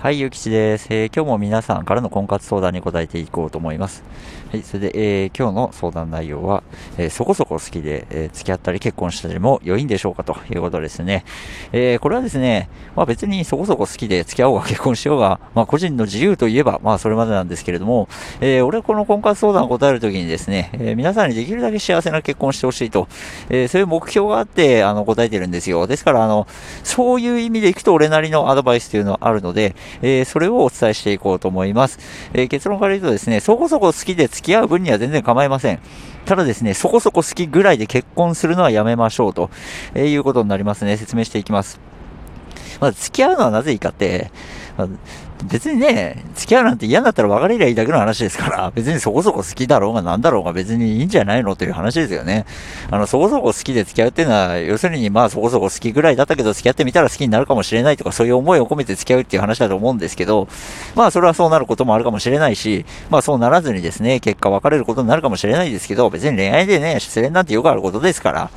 はい、ゆきちです、えー、今日も皆さんからの婚活相談に答えていこうと思います。はい、それで、えー、今日の相談内容は、えー、そこそこ好きで、え付き合ったり結婚したりも良いんでしょうかということですね。えこれはですね、まあ別にそこそこ好きで付き合おうが結婚しようが、まあ個人の自由といえば、まあそれまでなんですけれども、え俺はこの婚活相談を答えるときにですね、え皆さんにできるだけ幸せな結婚してほしいと、えそういう目標があって、あの、答えてるんですよ。ですから、あの、そういう意味でいくと俺なりのアドバイスというのはあるので、えー、それをお伝えしていこうと思います。えー、結論から言うとですね、そこそこ好きで付き合う分には全然構いません。ただですね、そこそこ好きぐらいで結婚するのはやめましょうと、えー、いうことになりますね。説明していきます。まず付き合うのはなぜいいかって、別にね、付き合うなんて嫌だったら別れりゃいいだけの話ですから、別にそこそこ好きだろうが何だろうが別にいいんじゃないのという話ですよね。あの、そこそこ好きで付き合うっていうのは、要するにまあそこそこ好きぐらいだったけど付き合ってみたら好きになるかもしれないとかそういう思いを込めて付き合うっていう話だと思うんですけど、まあそれはそうなることもあるかもしれないし、まあそうならずにですね、結果別れることになるかもしれないですけど、別に恋愛でね、失恋なんてよくあることですから、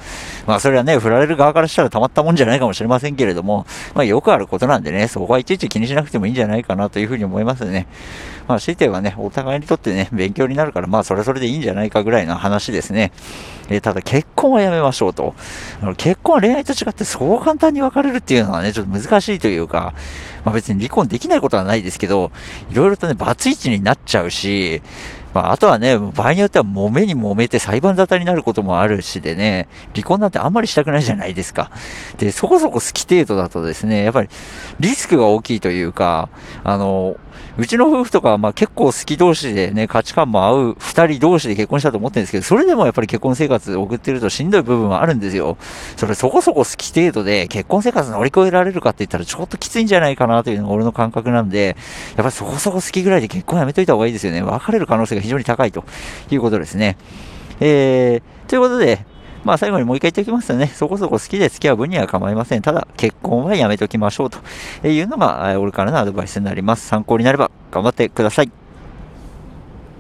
まあそれはね、振られる側からしたらたまったもんじゃないかもしれませんけれども、まあよくあることなんでね、そこはいちいち気にしなくてもいいんじゃないかかなというふうに思いますね。まあ、強いてはね、お互いにとってね、勉強になるから、まあ、それそれでいいんじゃないかぐらいの話ですね。えー、ただ、結婚はやめましょうと。あの結婚は恋愛と違ってそう簡単に別れるっていうのはね、ちょっと難しいというか、まあ別に離婚できないことはないですけど、いろいろとね、バツイチになっちゃうし、まあ、あとはね、場合によっては揉めに揉めて裁判沙汰になることもあるしでね、離婚なんてあんまりしたくないじゃないですか。で、そこそこ好き程度だとですね、やっぱりリスクが大きいというか、あの、うちの夫婦とかはまあ結構好き同士でね、価値観も合う二人同士で結婚したと思ってるんですけど、それでもやっぱり結婚生活送ってるとしんどい部分はあるんですよ。それそこそこ好き程度で結婚生活乗り越えられるかって言ったらちょっときついんじゃないかなというのが俺の感覚なんで、やっぱりそこそこ好きぐらいで結婚やめといた方がいいですよね。別れる可能性が非常に高いということですね。えー、ということで、まあ最後にもう一回言っておきますよね、そこそこ好きで付き合う分には構いません。ただ、結婚はやめときましょうというのが、俺からのアドバイスになります。参考になれば頑張ってください。